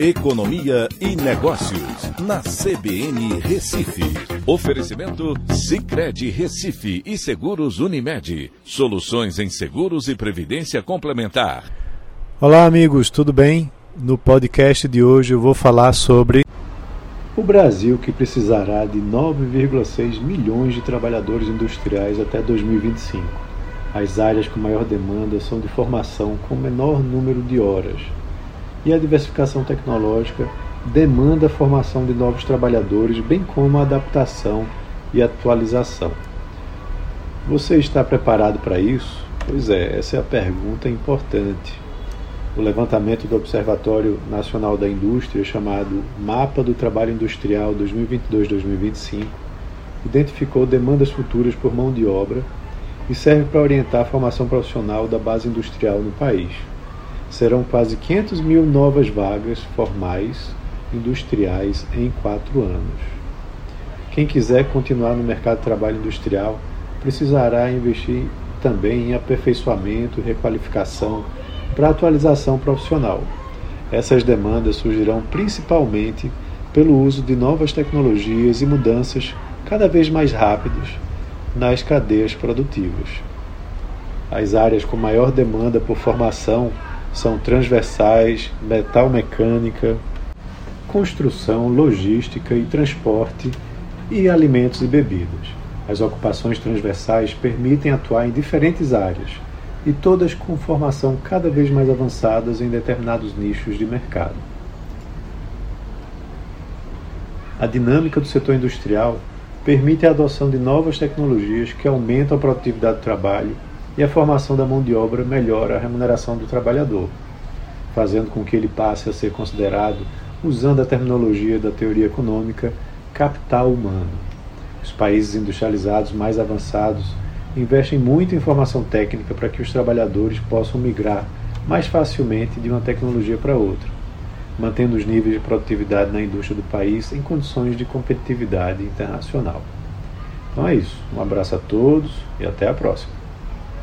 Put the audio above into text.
Economia e Negócios, na CBN Recife. Oferecimento Cicred Recife e Seguros Unimed. Soluções em seguros e previdência complementar. Olá, amigos, tudo bem? No podcast de hoje eu vou falar sobre o Brasil que precisará de 9,6 milhões de trabalhadores industriais até 2025. As áreas com maior demanda são de formação com menor número de horas e a diversificação tecnológica demanda a formação de novos trabalhadores, bem como a adaptação e atualização. Você está preparado para isso? Pois é, essa é a pergunta importante. O levantamento do Observatório Nacional da Indústria, chamado Mapa do Trabalho Industrial 2022-2025, identificou demandas futuras por mão de obra e serve para orientar a formação profissional da base industrial no país serão quase 500 mil novas vagas formais industriais em quatro anos. Quem quiser continuar no mercado de trabalho industrial precisará investir também em aperfeiçoamento requalificação para atualização profissional. Essas demandas surgirão principalmente pelo uso de novas tecnologias e mudanças cada vez mais rápidas nas cadeias produtivas. As áreas com maior demanda por formação são transversais, metal mecânica, construção, logística e transporte e alimentos e bebidas. As ocupações transversais permitem atuar em diferentes áreas e todas com formação cada vez mais avançadas em determinados nichos de mercado. A dinâmica do setor industrial permite a adoção de novas tecnologias que aumentam a produtividade do trabalho e a formação da mão de obra melhora a remuneração do trabalhador, fazendo com que ele passe a ser considerado, usando a terminologia da teoria econômica, capital humano. Os países industrializados mais avançados investem muito em formação técnica para que os trabalhadores possam migrar mais facilmente de uma tecnologia para outra, mantendo os níveis de produtividade na indústria do país em condições de competitividade internacional. Então é isso. Um abraço a todos e até a próxima.